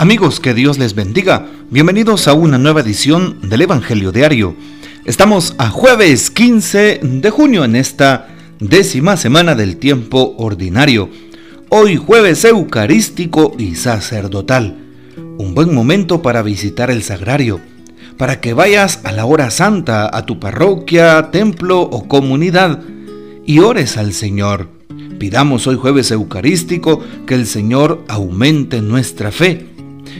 Amigos, que Dios les bendiga. Bienvenidos a una nueva edición del Evangelio Diario. Estamos a jueves 15 de junio en esta décima semana del tiempo ordinario. Hoy jueves eucarístico y sacerdotal. Un buen momento para visitar el sagrario, para que vayas a la hora santa a tu parroquia, templo o comunidad y ores al Señor. Pidamos hoy jueves eucarístico que el Señor aumente nuestra fe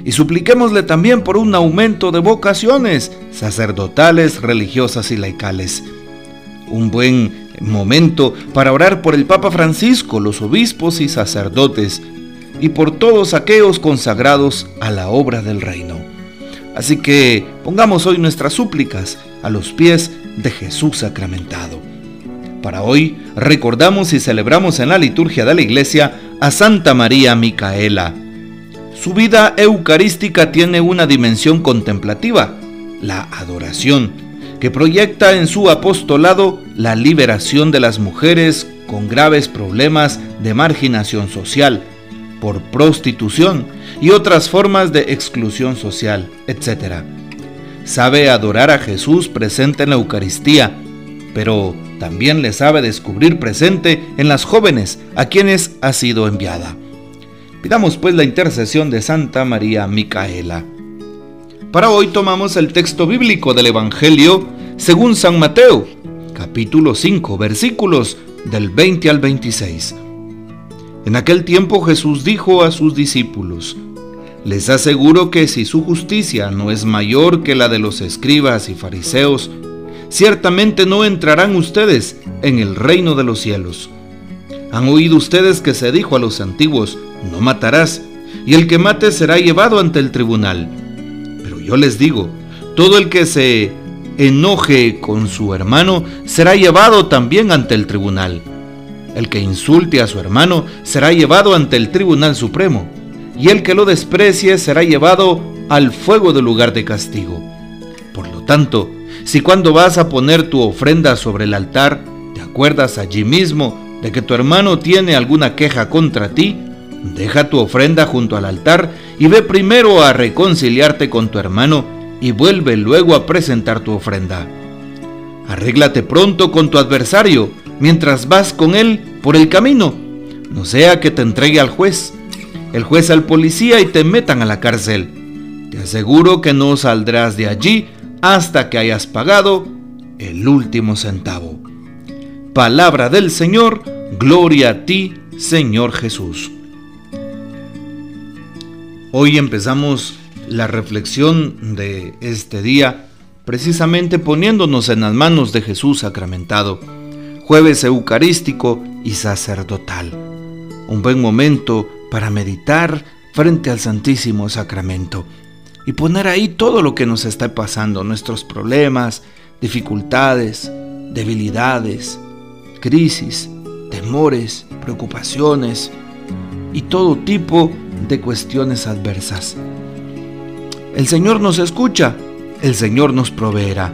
y supliquémosle también por un aumento de vocaciones sacerdotales, religiosas y laicales. Un buen momento para orar por el Papa Francisco, los obispos y sacerdotes, y por todos aquellos consagrados a la obra del reino. Así que pongamos hoy nuestras súplicas a los pies de Jesús sacramentado. Para hoy recordamos y celebramos en la liturgia de la iglesia a Santa María Micaela, su vida eucarística tiene una dimensión contemplativa, la adoración, que proyecta en su apostolado la liberación de las mujeres con graves problemas de marginación social, por prostitución y otras formas de exclusión social, etc. Sabe adorar a Jesús presente en la Eucaristía, pero también le sabe descubrir presente en las jóvenes a quienes ha sido enviada. Pidamos pues la intercesión de Santa María Micaela. Para hoy tomamos el texto bíblico del Evangelio según San Mateo, capítulo 5, versículos del 20 al 26. En aquel tiempo Jesús dijo a sus discípulos, Les aseguro que si su justicia no es mayor que la de los escribas y fariseos, ciertamente no entrarán ustedes en el reino de los cielos. Han oído ustedes que se dijo a los antiguos, no matarás, y el que mate será llevado ante el tribunal. Pero yo les digo, todo el que se enoje con su hermano será llevado también ante el tribunal. El que insulte a su hermano será llevado ante el tribunal supremo, y el que lo desprecie será llevado al fuego del lugar de castigo. Por lo tanto, si cuando vas a poner tu ofrenda sobre el altar, te acuerdas allí mismo de que tu hermano tiene alguna queja contra ti, deja tu ofrenda junto al altar y ve primero a reconciliarte con tu hermano y vuelve luego a presentar tu ofrenda. Arréglate pronto con tu adversario mientras vas con él por el camino, no sea que te entregue al juez, el juez al policía y te metan a la cárcel. Te aseguro que no saldrás de allí hasta que hayas pagado el último centavo. Palabra del Señor, gloria a ti, Señor Jesús. Hoy empezamos la reflexión de este día precisamente poniéndonos en las manos de Jesús sacramentado, jueves eucarístico y sacerdotal. Un buen momento para meditar frente al Santísimo Sacramento y poner ahí todo lo que nos está pasando, nuestros problemas, dificultades, debilidades, crisis, temores, preocupaciones y todo tipo de cuestiones adversas. El Señor nos escucha, el Señor nos proveerá.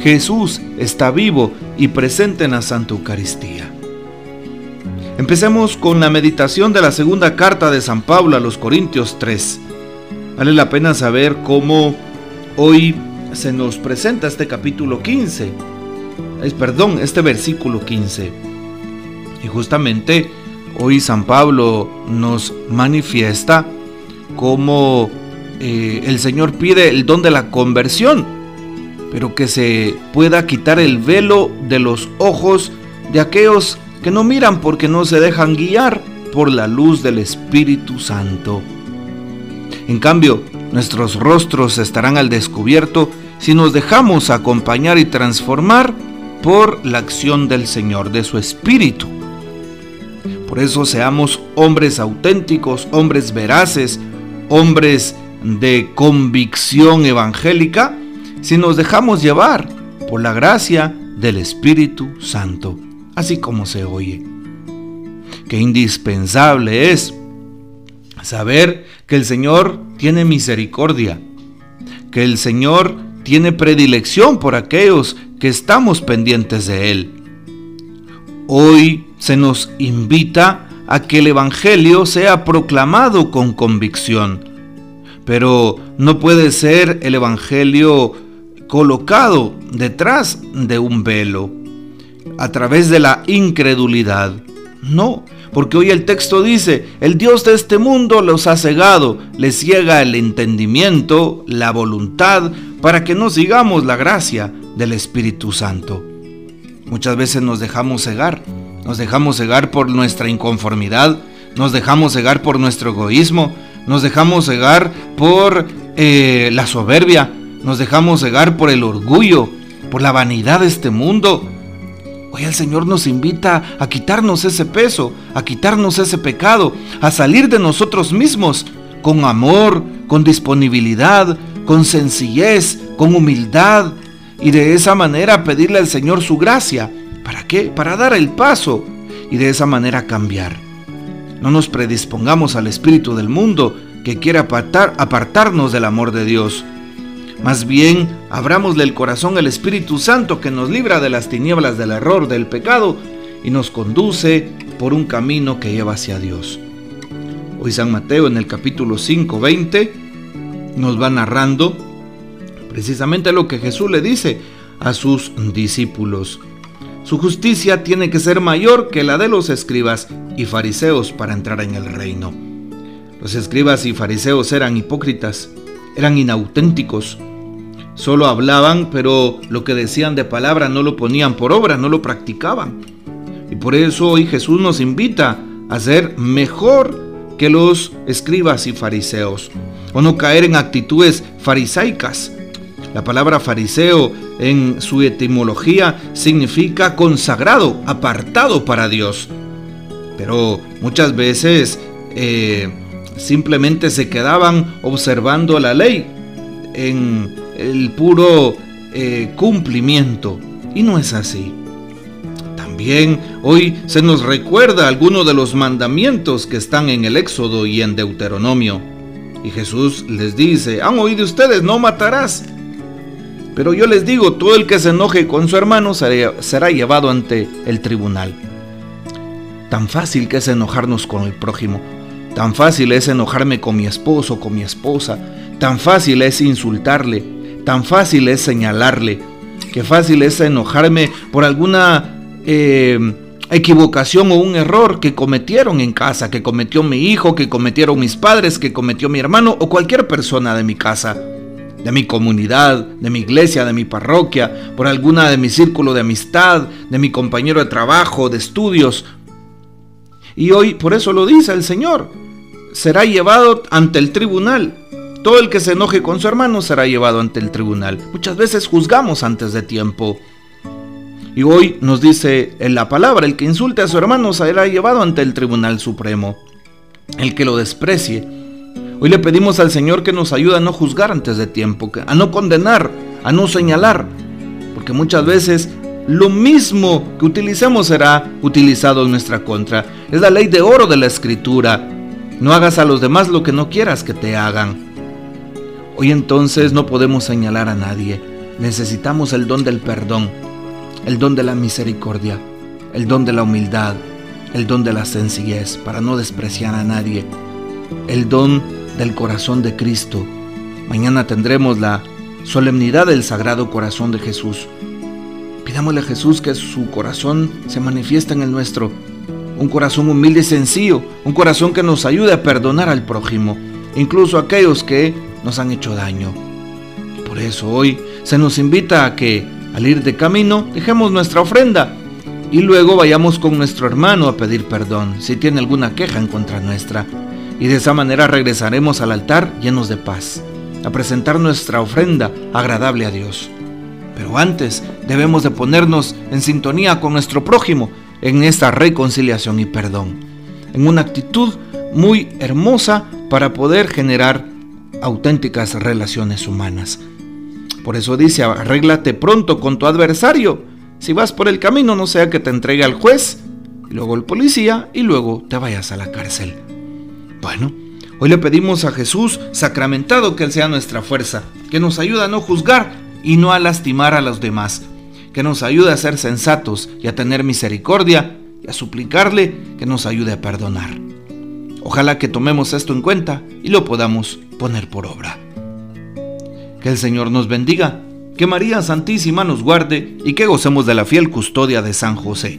Jesús está vivo y presente en la Santa Eucaristía. Empecemos con la meditación de la segunda carta de San Pablo a los Corintios 3. Vale la pena saber cómo hoy se nos presenta este capítulo 15 perdón, este versículo 15. Y justamente hoy San Pablo nos manifiesta cómo eh, el Señor pide el don de la conversión, pero que se pueda quitar el velo de los ojos de aquellos que no miran porque no se dejan guiar por la luz del Espíritu Santo. En cambio, nuestros rostros estarán al descubierto si nos dejamos acompañar y transformar por la acción del Señor, de su Espíritu. Por eso seamos hombres auténticos, hombres veraces, hombres de convicción evangélica, si nos dejamos llevar por la gracia del Espíritu Santo, así como se oye. Qué indispensable es saber que el Señor tiene misericordia, que el Señor tiene predilección por aquellos que estamos pendientes de Él. Hoy se nos invita a que el Evangelio sea proclamado con convicción, pero no puede ser el Evangelio colocado detrás de un velo, a través de la incredulidad. No, porque hoy el texto dice, el Dios de este mundo los ha cegado, les ciega el entendimiento, la voluntad, para que no sigamos la gracia del Espíritu Santo. Muchas veces nos dejamos cegar, nos dejamos cegar por nuestra inconformidad, nos dejamos cegar por nuestro egoísmo, nos dejamos cegar por eh, la soberbia, nos dejamos cegar por el orgullo, por la vanidad de este mundo. Hoy el Señor nos invita a quitarnos ese peso, a quitarnos ese pecado, a salir de nosotros mismos con amor, con disponibilidad, con sencillez, con humildad y de esa manera pedirle al Señor su gracia. ¿Para qué? Para dar el paso y de esa manera cambiar. No nos predispongamos al espíritu del mundo que quiere apartar, apartarnos del amor de Dios. Más bien, abramosle el corazón al Espíritu Santo que nos libra de las tinieblas del error, del pecado y nos conduce por un camino que lleva hacia Dios. Hoy San Mateo en el capítulo 5, 20 nos va narrando precisamente lo que Jesús le dice a sus discípulos. Su justicia tiene que ser mayor que la de los escribas y fariseos para entrar en el reino. Los escribas y fariseos eran hipócritas, eran inauténticos. Solo hablaban, pero lo que decían de palabra no lo ponían por obra, no lo practicaban. Y por eso hoy Jesús nos invita a ser mejor que los escribas y fariseos, o no caer en actitudes farisaicas. La palabra fariseo en su etimología significa consagrado, apartado para Dios. Pero muchas veces eh, simplemente se quedaban observando la ley en el puro eh, cumplimiento. Y no es así. También hoy se nos recuerda algunos de los mandamientos que están en el Éxodo y en Deuteronomio. Y Jesús les dice, han oído ustedes, no matarás. Pero yo les digo, todo el que se enoje con su hermano será llevado ante el tribunal. Tan fácil que es enojarnos con el prójimo. Tan fácil es enojarme con mi esposo, con mi esposa. Tan fácil es insultarle. Tan fácil es señalarle. Qué fácil es enojarme por alguna eh, equivocación o un error que cometieron en casa, que cometió mi hijo, que cometieron mis padres, que cometió mi hermano o cualquier persona de mi casa de mi comunidad, de mi iglesia, de mi parroquia, por alguna de mi círculo de amistad, de mi compañero de trabajo, de estudios. Y hoy por eso lo dice el Señor, será llevado ante el tribunal. Todo el que se enoje con su hermano será llevado ante el tribunal. Muchas veces juzgamos antes de tiempo. Y hoy nos dice en la palabra, el que insulte a su hermano será llevado ante el tribunal supremo. El que lo desprecie Hoy le pedimos al Señor que nos ayude a no juzgar antes de tiempo, a no condenar, a no señalar, porque muchas veces lo mismo que utilicemos será utilizado en nuestra contra. Es la ley de oro de la escritura. No hagas a los demás lo que no quieras que te hagan. Hoy entonces no podemos señalar a nadie. Necesitamos el don del perdón, el don de la misericordia, el don de la humildad, el don de la sencillez para no despreciar a nadie, el don del corazón de Cristo. Mañana tendremos la solemnidad del Sagrado Corazón de Jesús. Pidámosle a Jesús que su corazón se manifieste en el nuestro. Un corazón humilde y sencillo, un corazón que nos ayude a perdonar al prójimo, incluso a aquellos que nos han hecho daño. Por eso hoy se nos invita a que al ir de camino dejemos nuestra ofrenda y luego vayamos con nuestro hermano a pedir perdón si tiene alguna queja en contra nuestra y de esa manera regresaremos al altar llenos de paz, a presentar nuestra ofrenda agradable a Dios. Pero antes debemos de ponernos en sintonía con nuestro prójimo en esta reconciliación y perdón, en una actitud muy hermosa para poder generar auténticas relaciones humanas. Por eso dice, arréglate pronto con tu adversario. Si vas por el camino, no sea que te entregue al juez, luego el policía y luego te vayas a la cárcel. Bueno, hoy le pedimos a Jesús sacramentado que Él sea nuestra fuerza, que nos ayude a no juzgar y no a lastimar a los demás, que nos ayude a ser sensatos y a tener misericordia y a suplicarle que nos ayude a perdonar. Ojalá que tomemos esto en cuenta y lo podamos poner por obra. Que el Señor nos bendiga, que María Santísima nos guarde y que gocemos de la fiel custodia de San José.